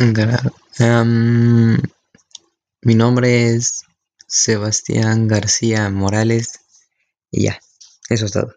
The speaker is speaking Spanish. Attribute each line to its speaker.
Speaker 1: Claro. Mi nombre es Sebastián García Morales y ya, eso es todo.